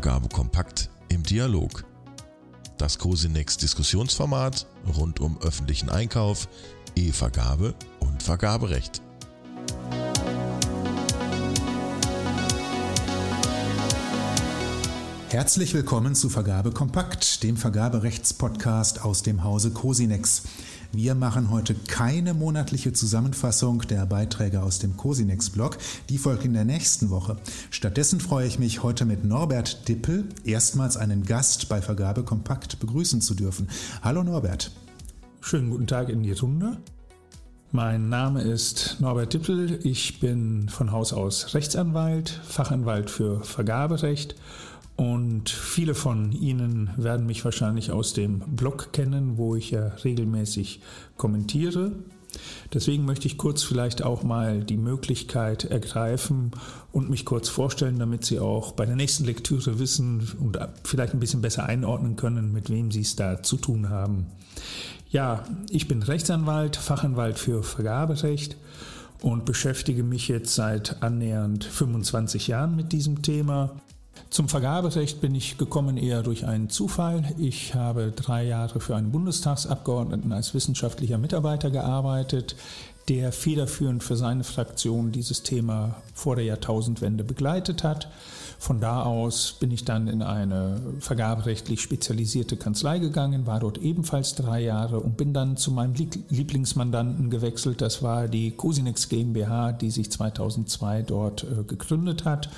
Vergabe kompakt im Dialog. Das Cosinex Diskussionsformat rund um öffentlichen Einkauf, E-Vergabe und Vergaberecht. Herzlich willkommen zu Vergabe Kompakt, dem Vergaberechtspodcast aus dem Hause Cosinex. Wir machen heute keine monatliche Zusammenfassung der Beiträge aus dem Cosinex-Blog. Die folgt in der nächsten Woche. Stattdessen freue ich mich, heute mit Norbert Dippel erstmals einen Gast bei Vergabe Kompakt begrüßen zu dürfen. Hallo Norbert. Schönen guten Tag in die Runde. Mein Name ist Norbert Dippel. Ich bin von Haus aus Rechtsanwalt, Fachanwalt für Vergaberecht und viele von Ihnen werden mich wahrscheinlich aus dem Blog kennen, wo ich ja regelmäßig kommentiere. Deswegen möchte ich kurz vielleicht auch mal die Möglichkeit ergreifen und mich kurz vorstellen, damit Sie auch bei der nächsten Lektüre wissen und vielleicht ein bisschen besser einordnen können, mit wem Sie es da zu tun haben. Ja, ich bin Rechtsanwalt, Fachanwalt für Vergaberecht und beschäftige mich jetzt seit annähernd 25 Jahren mit diesem Thema. Zum Vergaberecht bin ich gekommen eher durch einen Zufall. Ich habe drei Jahre für einen Bundestagsabgeordneten als wissenschaftlicher Mitarbeiter gearbeitet, der federführend für seine Fraktion dieses Thema vor der Jahrtausendwende begleitet hat. Von da aus bin ich dann in eine vergaberechtlich spezialisierte Kanzlei gegangen, war dort ebenfalls drei Jahre und bin dann zu meinem Lieblingsmandanten gewechselt. Das war die Cosinex GmbH, die sich 2002 dort äh, gegründet hat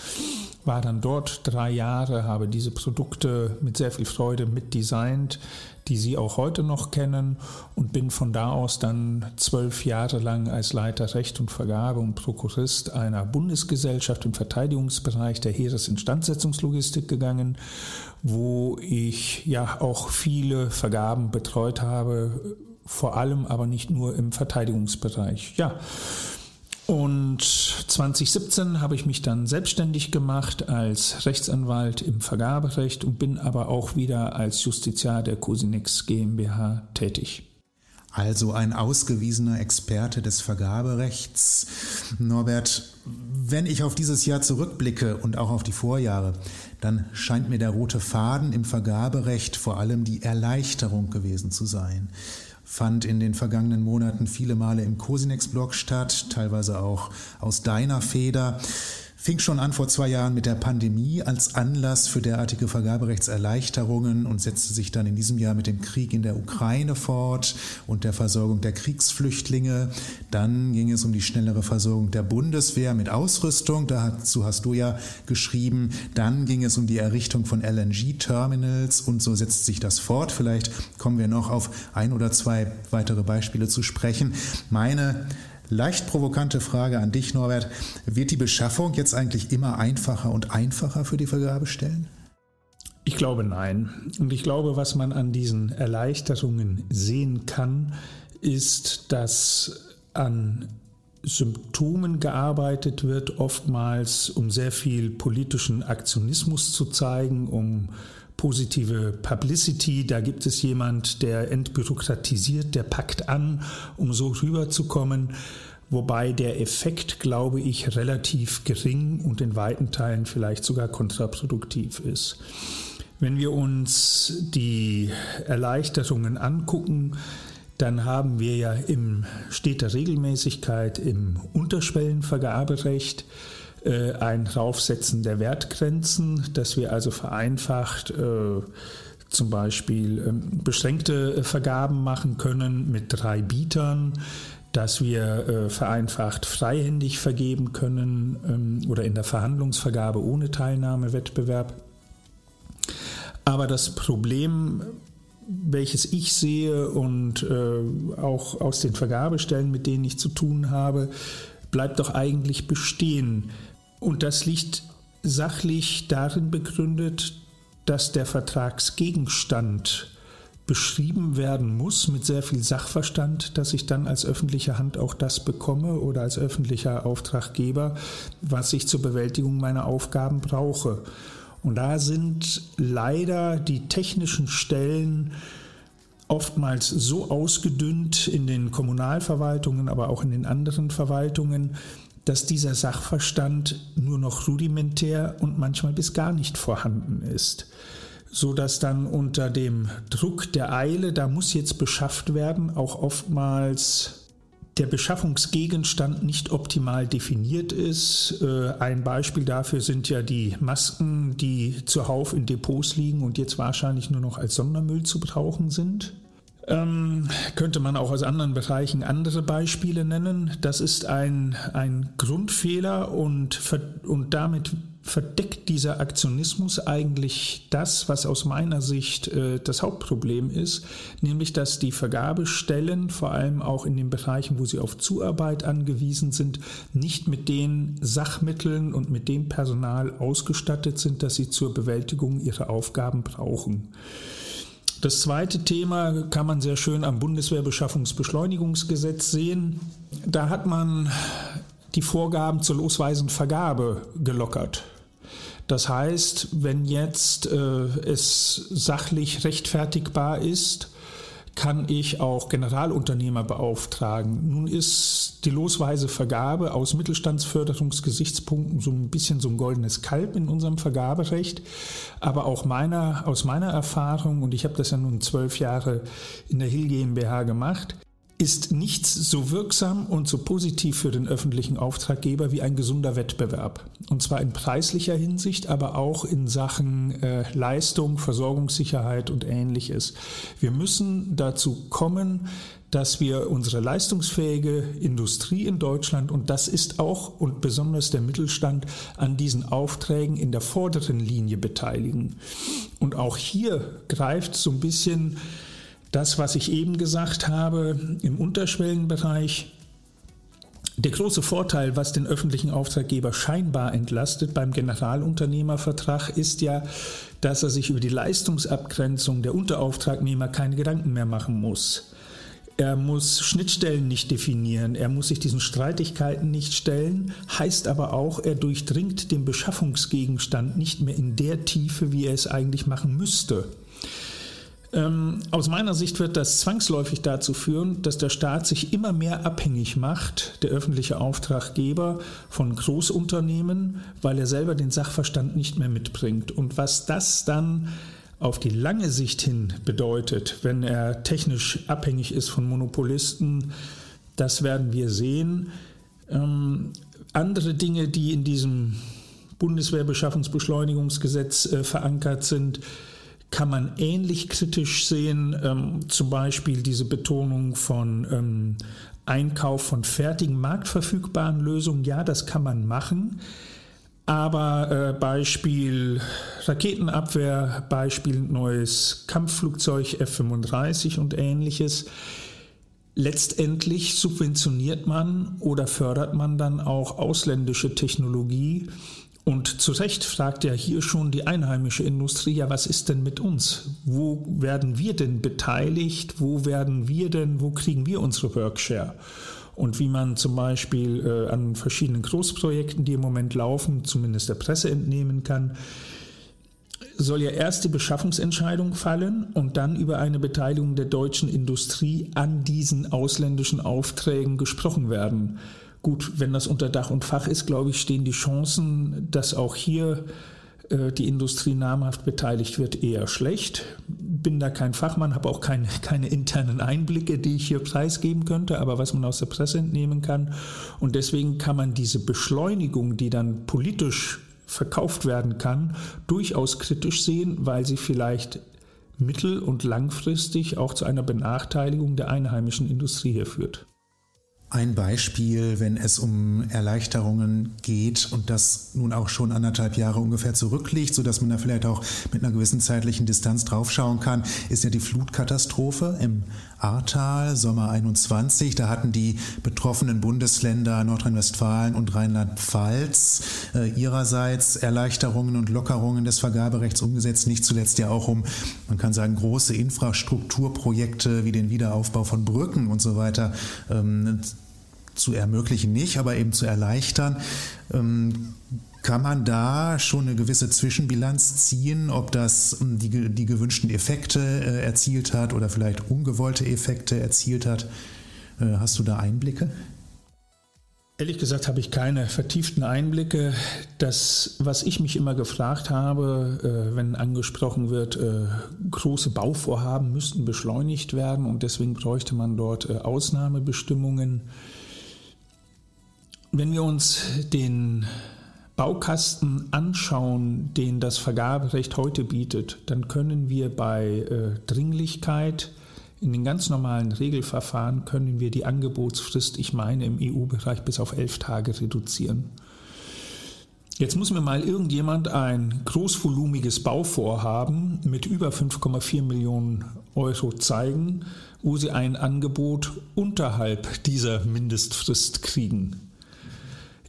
war dann dort drei Jahre, habe diese Produkte mit sehr viel Freude mitdesignt, die Sie auch heute noch kennen und bin von da aus dann zwölf Jahre lang als Leiter Recht und Vergabe und Prokurist einer Bundesgesellschaft im Verteidigungsbereich der Heeresinstandsetzungslogistik gegangen, wo ich ja auch viele Vergaben betreut habe, vor allem aber nicht nur im Verteidigungsbereich. Ja, und 2017 habe ich mich dann selbstständig gemacht als Rechtsanwalt im Vergaberecht und bin aber auch wieder als Justiziar der Cosinex GmbH tätig. Also ein ausgewiesener Experte des Vergaberechts. Norbert, wenn ich auf dieses Jahr zurückblicke und auch auf die Vorjahre, dann scheint mir der rote Faden im Vergaberecht vor allem die Erleichterung gewesen zu sein fand in den vergangenen Monaten viele Male im Cosinex-Blog statt, teilweise auch aus deiner Feder fing schon an vor zwei Jahren mit der Pandemie als Anlass für derartige Vergaberechtserleichterungen und setzte sich dann in diesem Jahr mit dem Krieg in der Ukraine fort und der Versorgung der Kriegsflüchtlinge. Dann ging es um die schnellere Versorgung der Bundeswehr mit Ausrüstung. Dazu hast du ja geschrieben. Dann ging es um die Errichtung von LNG-Terminals und so setzt sich das fort. Vielleicht kommen wir noch auf ein oder zwei weitere Beispiele zu sprechen. Meine Leicht provokante Frage an dich, Norbert. Wird die Beschaffung jetzt eigentlich immer einfacher und einfacher für die Vergabestellen? Ich glaube nein. Und ich glaube, was man an diesen Erleichterungen sehen kann, ist, dass an Symptomen gearbeitet wird, oftmals um sehr viel politischen Aktionismus zu zeigen, um positive Publicity. Da gibt es jemand, der entbürokratisiert, der packt an, um so rüberzukommen. Wobei der Effekt, glaube ich, relativ gering und in weiten Teilen vielleicht sogar kontraproduktiv ist. Wenn wir uns die Erleichterungen angucken, dann haben wir ja im steter Regelmäßigkeit im Unterschwellenvergaberecht äh, ein Raufsetzen der Wertgrenzen, dass wir also vereinfacht äh, zum Beispiel ähm, beschränkte äh, Vergaben machen können mit drei Bietern, dass wir äh, vereinfacht freihändig vergeben können ähm, oder in der Verhandlungsvergabe ohne Teilnahmewettbewerb. Aber das Problem, welches ich sehe und äh, auch aus den Vergabestellen, mit denen ich zu tun habe, bleibt doch eigentlich bestehen. Und das liegt sachlich darin begründet, dass der Vertragsgegenstand beschrieben werden muss mit sehr viel Sachverstand, dass ich dann als öffentliche Hand auch das bekomme oder als öffentlicher Auftraggeber, was ich zur Bewältigung meiner Aufgaben brauche. Und da sind leider die technischen Stellen oftmals so ausgedünnt in den Kommunalverwaltungen, aber auch in den anderen Verwaltungen, dass dieser Sachverstand nur noch rudimentär und manchmal bis gar nicht vorhanden ist so dass dann unter dem Druck der Eile, da muss jetzt beschafft werden, auch oftmals der Beschaffungsgegenstand nicht optimal definiert ist. Äh, ein Beispiel dafür sind ja die Masken, die zuhauf in Depots liegen und jetzt wahrscheinlich nur noch als Sondermüll zu brauchen sind. Ähm, könnte man auch aus anderen Bereichen andere Beispiele nennen. Das ist ein, ein Grundfehler und, und damit verdeckt dieser Aktionismus eigentlich das, was aus meiner Sicht äh, das Hauptproblem ist, nämlich dass die Vergabestellen, vor allem auch in den Bereichen, wo sie auf Zuarbeit angewiesen sind, nicht mit den Sachmitteln und mit dem Personal ausgestattet sind, das sie zur Bewältigung ihrer Aufgaben brauchen. Das zweite Thema kann man sehr schön am Bundeswehrbeschaffungsbeschleunigungsgesetz sehen. Da hat man die Vorgaben zur losweisenden Vergabe gelockert. Das heißt, wenn jetzt äh, es sachlich rechtfertigbar ist, kann ich auch Generalunternehmer beauftragen. Nun ist die losweise Vergabe aus Mittelstandsförderungsgesichtspunkten so ein bisschen so ein goldenes Kalb in unserem Vergaberecht. Aber auch meiner, aus meiner Erfahrung, und ich habe das ja nun zwölf Jahre in der Hill GmbH gemacht, ist nichts so wirksam und so positiv für den öffentlichen Auftraggeber wie ein gesunder Wettbewerb. Und zwar in preislicher Hinsicht, aber auch in Sachen äh, Leistung, Versorgungssicherheit und ähnliches. Wir müssen dazu kommen, dass wir unsere leistungsfähige Industrie in Deutschland, und das ist auch und besonders der Mittelstand, an diesen Aufträgen in der vorderen Linie beteiligen. Und auch hier greift so ein bisschen das, was ich eben gesagt habe, im Unterschwellenbereich. Der große Vorteil, was den öffentlichen Auftraggeber scheinbar entlastet beim Generalunternehmervertrag, ist ja, dass er sich über die Leistungsabgrenzung der Unterauftragnehmer keine Gedanken mehr machen muss. Er muss Schnittstellen nicht definieren, er muss sich diesen Streitigkeiten nicht stellen, heißt aber auch, er durchdringt den Beschaffungsgegenstand nicht mehr in der Tiefe, wie er es eigentlich machen müsste. Ähm, aus meiner Sicht wird das zwangsläufig dazu führen, dass der Staat sich immer mehr abhängig macht, der öffentliche Auftraggeber, von Großunternehmen, weil er selber den Sachverstand nicht mehr mitbringt. Und was das dann auf die lange Sicht hin bedeutet, wenn er technisch abhängig ist von Monopolisten, das werden wir sehen. Ähm, andere Dinge, die in diesem Bundeswehrbeschaffungsbeschleunigungsgesetz äh, verankert sind, kann man ähnlich kritisch sehen, ähm, zum Beispiel diese Betonung von ähm, Einkauf von fertigen marktverfügbaren Lösungen. Ja, das kann man machen. Aber äh, Beispiel Raketenabwehr, Beispiel neues Kampfflugzeug F-35 und ähnliches. Letztendlich subventioniert man oder fördert man dann auch ausländische Technologie, und zu Recht fragt ja hier schon die einheimische Industrie, ja, was ist denn mit uns? Wo werden wir denn beteiligt? Wo werden wir denn, wo kriegen wir unsere Workshare? Und wie man zum Beispiel äh, an verschiedenen Großprojekten, die im Moment laufen, zumindest der Presse entnehmen kann, soll ja erst die Beschaffungsentscheidung fallen und dann über eine Beteiligung der deutschen Industrie an diesen ausländischen Aufträgen gesprochen werden. Gut, wenn das unter Dach und Fach ist, glaube ich, stehen die Chancen, dass auch hier äh, die Industrie namhaft beteiligt wird, eher schlecht. Bin da kein Fachmann, habe auch keine, keine internen Einblicke, die ich hier preisgeben könnte, aber was man aus der Presse entnehmen kann. Und deswegen kann man diese Beschleunigung, die dann politisch verkauft werden kann, durchaus kritisch sehen, weil sie vielleicht mittel- und langfristig auch zu einer Benachteiligung der einheimischen Industrie hier führt. Ein Beispiel, wenn es um Erleichterungen geht und das nun auch schon anderthalb Jahre ungefähr zurückliegt, sodass man da vielleicht auch mit einer gewissen zeitlichen Distanz draufschauen kann, ist ja die Flutkatastrophe im Ahrtal, Sommer 21. Da hatten die betroffenen Bundesländer Nordrhein-Westfalen und Rheinland-Pfalz äh, ihrerseits Erleichterungen und Lockerungen des Vergaberechts umgesetzt, nicht zuletzt ja auch um, man kann sagen, große Infrastrukturprojekte wie den Wiederaufbau von Brücken und so weiter ähm, zu ermöglichen nicht, aber eben zu erleichtern. Ähm, kann man da schon eine gewisse Zwischenbilanz ziehen, ob das ähm, die, die gewünschten Effekte äh, erzielt hat oder vielleicht ungewollte Effekte erzielt hat? Äh, hast du da Einblicke? Ehrlich gesagt habe ich keine vertieften Einblicke. Das, was ich mich immer gefragt habe, äh, wenn angesprochen wird, äh, große Bauvorhaben müssten beschleunigt werden und deswegen bräuchte man dort äh, Ausnahmebestimmungen. Wenn wir uns den Baukasten anschauen, den das Vergaberecht heute bietet, dann können wir bei Dringlichkeit, in den ganz normalen Regelverfahren können wir die Angebotsfrist, ich meine, im EU-Bereich bis auf elf Tage reduzieren. Jetzt muss mir mal irgendjemand ein großvolumiges Bauvorhaben mit über 5,4 Millionen Euro zeigen, wo sie ein Angebot unterhalb dieser Mindestfrist kriegen.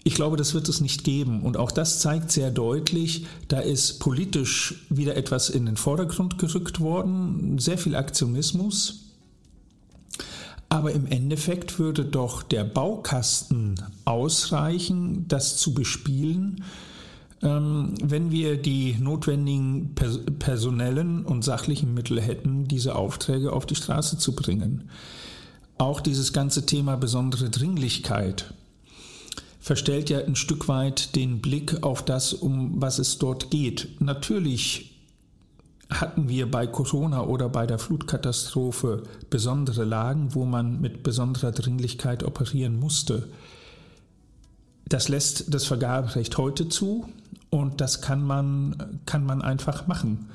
Ich glaube, das wird es nicht geben. Und auch das zeigt sehr deutlich, da ist politisch wieder etwas in den Vordergrund gerückt worden, sehr viel Aktionismus. Aber im Endeffekt würde doch der Baukasten ausreichen, das zu bespielen, ähm, wenn wir die notwendigen personellen und sachlichen Mittel hätten, diese Aufträge auf die Straße zu bringen. Auch dieses ganze Thema besondere Dringlichkeit verstellt ja ein Stück weit den Blick auf das, um was es dort geht. Natürlich hatten wir bei Corona oder bei der Flutkatastrophe besondere Lagen, wo man mit besonderer Dringlichkeit operieren musste. Das lässt das Vergaberecht heute zu und das kann man, kann man einfach machen.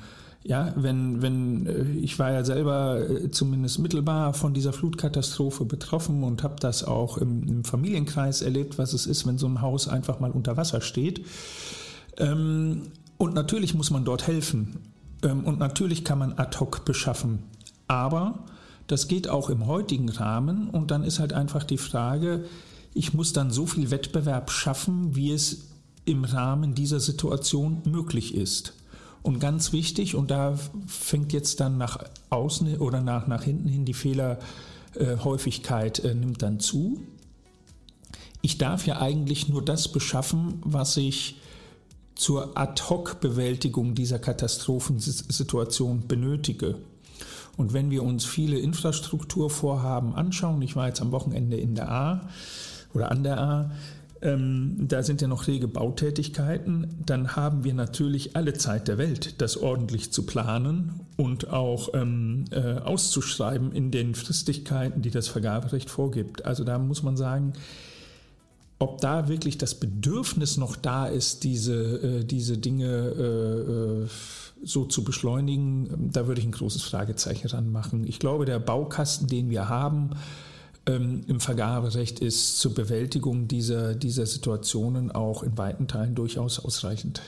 Ja, wenn, wenn, äh, ich war ja selber äh, zumindest mittelbar von dieser Flutkatastrophe betroffen und habe das auch im, im, Familienkreis erlebt, was es ist, wenn so ein Haus einfach mal unter Wasser steht. Ähm, und natürlich muss man dort helfen. Ähm, und natürlich kann man ad hoc beschaffen. Aber das geht auch im heutigen Rahmen und dann ist halt einfach die Frage, ich muss dann so viel Wettbewerb schaffen, wie es im Rahmen dieser Situation möglich ist. Und ganz wichtig, und da fängt jetzt dann nach außen oder nach, nach hinten hin die Fehlerhäufigkeit äh, nimmt dann zu. Ich darf ja eigentlich nur das beschaffen, was ich zur Ad-hoc-Bewältigung dieser Katastrophensituation benötige. Und wenn wir uns viele Infrastrukturvorhaben anschauen, ich war jetzt am Wochenende in der A oder an der A, ähm, da sind ja noch rege Bautätigkeiten, dann haben wir natürlich alle Zeit der Welt, das ordentlich zu planen und auch ähm, äh, auszuschreiben in den Fristigkeiten, die das Vergaberecht vorgibt. Also da muss man sagen, ob da wirklich das Bedürfnis noch da ist, diese, äh, diese Dinge äh, äh, so zu beschleunigen, da würde ich ein großes Fragezeichen ranmachen. Ich glaube, der Baukasten, den wir haben ähm, im Vergaberecht, ist zur Bewältigung dieser, dieser Situationen auch in weiten Teilen durchaus ausreichend.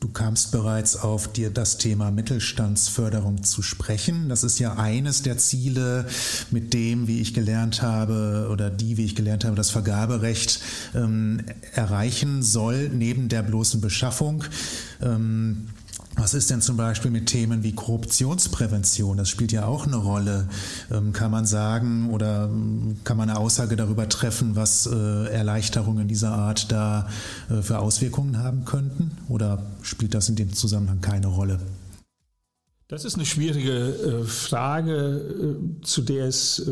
Du kamst bereits auf dir das Thema Mittelstandsförderung zu sprechen. Das ist ja eines der Ziele, mit dem, wie ich gelernt habe, oder die, wie ich gelernt habe, das Vergaberecht ähm, erreichen soll, neben der bloßen Beschaffung. Ähm, was ist denn zum Beispiel mit Themen wie Korruptionsprävention? Das spielt ja auch eine Rolle. Ähm, kann man sagen oder ähm, kann man eine Aussage darüber treffen, was äh, Erleichterungen dieser Art da äh, für Auswirkungen haben könnten? Oder spielt das in dem Zusammenhang keine Rolle? Das ist eine schwierige äh, Frage, zu der es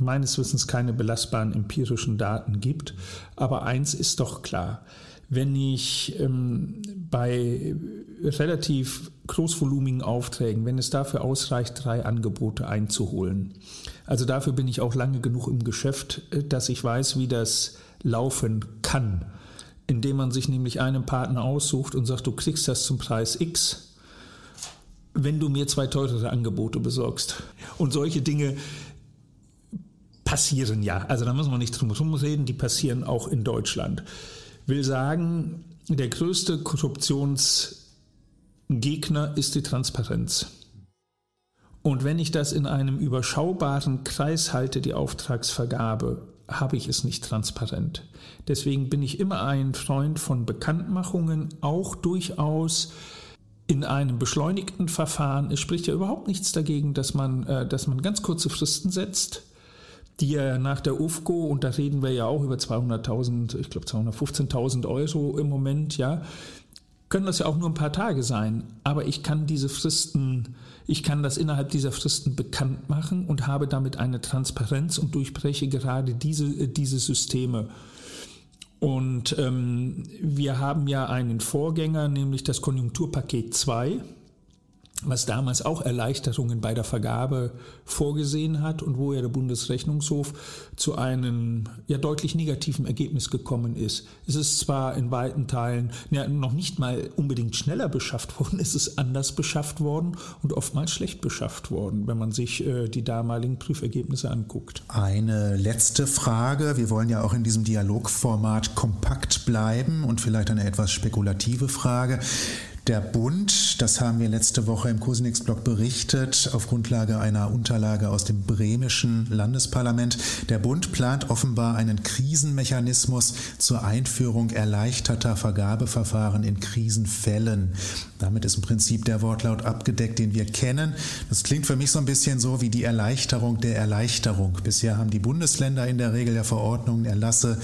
meines Wissens keine belastbaren empirischen Daten gibt. Aber eins ist doch klar wenn ich ähm, bei relativ großvolumigen Aufträgen, wenn es dafür ausreicht, drei Angebote einzuholen. Also dafür bin ich auch lange genug im Geschäft, äh, dass ich weiß, wie das laufen kann. Indem man sich nämlich einen Partner aussucht und sagt, du kriegst das zum Preis X, wenn du mir zwei teurere Angebote besorgst. Und solche Dinge passieren ja. Also da müssen wir nicht drum herum reden, die passieren auch in Deutschland will sagen, der größte Korruptionsgegner ist die Transparenz. Und wenn ich das in einem überschaubaren Kreis halte, die Auftragsvergabe, habe ich es nicht transparent. Deswegen bin ich immer ein Freund von Bekanntmachungen, auch durchaus in einem beschleunigten Verfahren. Es spricht ja überhaupt nichts dagegen, dass man, äh, dass man ganz kurze Fristen setzt die ja nach der UFCO, und da reden wir ja auch über 200.000, ich glaube 215.000 Euro im Moment, ja, können das ja auch nur ein paar Tage sein, aber ich kann diese Fristen, ich kann das innerhalb dieser Fristen bekannt machen und habe damit eine Transparenz und durchbreche gerade diese, diese Systeme. Und ähm, wir haben ja einen Vorgänger, nämlich das Konjunkturpaket 2 was damals auch Erleichterungen bei der Vergabe vorgesehen hat und wo ja der Bundesrechnungshof zu einem ja deutlich negativen Ergebnis gekommen ist. Es ist zwar in weiten Teilen ja, noch nicht mal unbedingt schneller beschafft worden, es ist anders beschafft worden und oftmals schlecht beschafft worden, wenn man sich äh, die damaligen Prüfergebnisse anguckt. Eine letzte Frage. Wir wollen ja auch in diesem Dialogformat kompakt bleiben und vielleicht eine etwas spekulative Frage. Der Bund, das haben wir letzte Woche im Cosinix-Blog berichtet, auf Grundlage einer Unterlage aus dem bremischen Landesparlament, der Bund plant offenbar einen Krisenmechanismus zur Einführung erleichterter Vergabeverfahren in Krisenfällen. Damit ist im Prinzip der Wortlaut abgedeckt, den wir kennen. Das klingt für mich so ein bisschen so wie die Erleichterung der Erleichterung. Bisher haben die Bundesländer in der Regel ja Verordnungen, Erlasse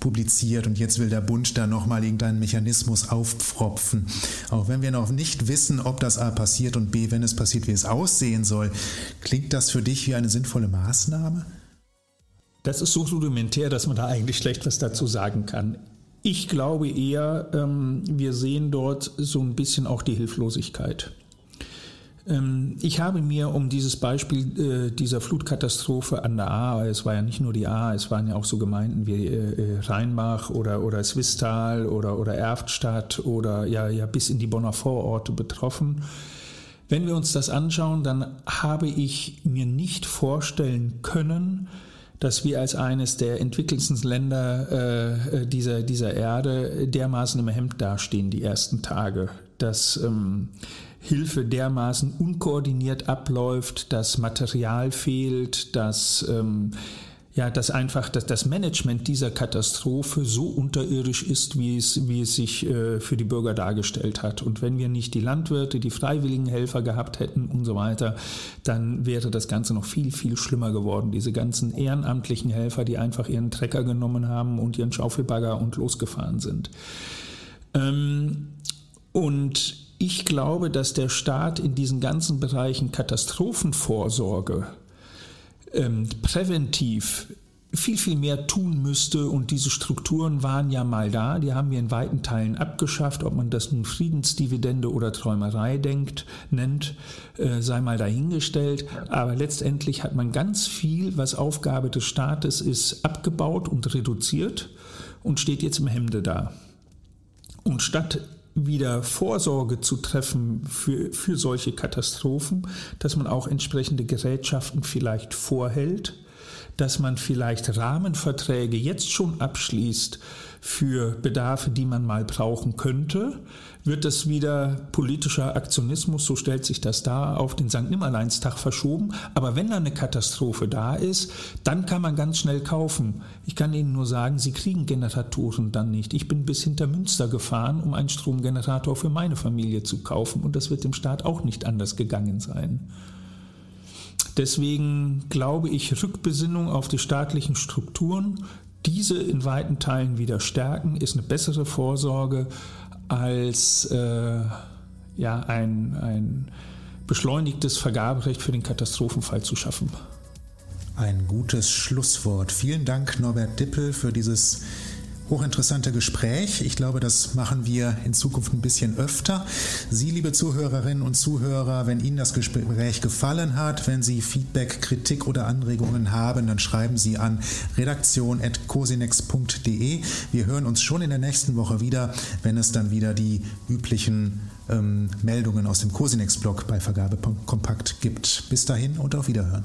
publiziert und jetzt will der Bund da nochmal irgendeinen Mechanismus aufpfropfen. Auch wenn wir noch nicht wissen, ob das A passiert und B, wenn es passiert, wie es aussehen soll, klingt das für dich wie eine sinnvolle Maßnahme? Das ist so rudimentär, dass man da eigentlich schlecht was dazu sagen kann. Ich glaube eher, ähm, wir sehen dort so ein bisschen auch die Hilflosigkeit. Ähm, ich habe mir um dieses Beispiel äh, dieser Flutkatastrophe an der A, es war ja nicht nur die A, es waren ja auch so Gemeinden wie äh, äh, Rheinbach oder, oder Swistal oder, oder Erftstadt oder ja, ja bis in die Bonner Vororte betroffen. Wenn wir uns das anschauen, dann habe ich mir nicht vorstellen können, dass wir als eines der entwickelsten Länder äh, dieser, dieser Erde dermaßen im Hemd dastehen die ersten Tage. Dass ähm, Hilfe dermaßen unkoordiniert abläuft, dass Material fehlt, dass ähm, ja, dass einfach dass das Management dieser Katastrophe so unterirdisch ist, wie es, wie es sich äh, für die Bürger dargestellt hat. Und wenn wir nicht die Landwirte, die freiwilligen Helfer gehabt hätten und so weiter, dann wäre das Ganze noch viel, viel schlimmer geworden. Diese ganzen ehrenamtlichen Helfer, die einfach ihren Trecker genommen haben und ihren Schaufelbagger und losgefahren sind. Ähm, und ich glaube, dass der Staat in diesen ganzen Bereichen Katastrophenvorsorge ähm, präventiv viel, viel mehr tun müsste. Und diese Strukturen waren ja mal da, die haben wir in weiten Teilen abgeschafft. Ob man das nun Friedensdividende oder Träumerei denkt, nennt, äh, sei mal dahingestellt. Aber letztendlich hat man ganz viel, was Aufgabe des Staates ist, abgebaut und reduziert und steht jetzt im Hemde da. Und statt wieder Vorsorge zu treffen für, für solche Katastrophen, dass man auch entsprechende Gerätschaften vielleicht vorhält, dass man vielleicht Rahmenverträge jetzt schon abschließt für Bedarfe, die man mal brauchen könnte, wird das wieder politischer Aktionismus, so stellt sich das dar, auf den St. Nimmerleinstag verschoben. Aber wenn da eine Katastrophe da ist, dann kann man ganz schnell kaufen. Ich kann Ihnen nur sagen, Sie kriegen Generatoren dann nicht. Ich bin bis hinter Münster gefahren, um einen Stromgenerator für meine Familie zu kaufen und das wird dem Staat auch nicht anders gegangen sein. Deswegen glaube ich, Rückbesinnung auf die staatlichen Strukturen, diese in weiten Teilen wieder stärken, ist eine bessere Vorsorge als äh, ja, ein, ein beschleunigtes Vergaberecht für den Katastrophenfall zu schaffen. Ein gutes Schlusswort. Vielen Dank, Norbert Dippel, für dieses hochinteressante Gespräch. Ich glaube, das machen wir in Zukunft ein bisschen öfter. Sie, liebe Zuhörerinnen und Zuhörer, wenn Ihnen das Gespräch gefallen hat, wenn Sie Feedback, Kritik oder Anregungen haben, dann schreiben Sie an redaktion.cosinex.de. Wir hören uns schon in der nächsten Woche wieder, wenn es dann wieder die üblichen ähm, Meldungen aus dem Cosinex-Blog bei Vergabe Kompakt gibt. Bis dahin und auf Wiederhören.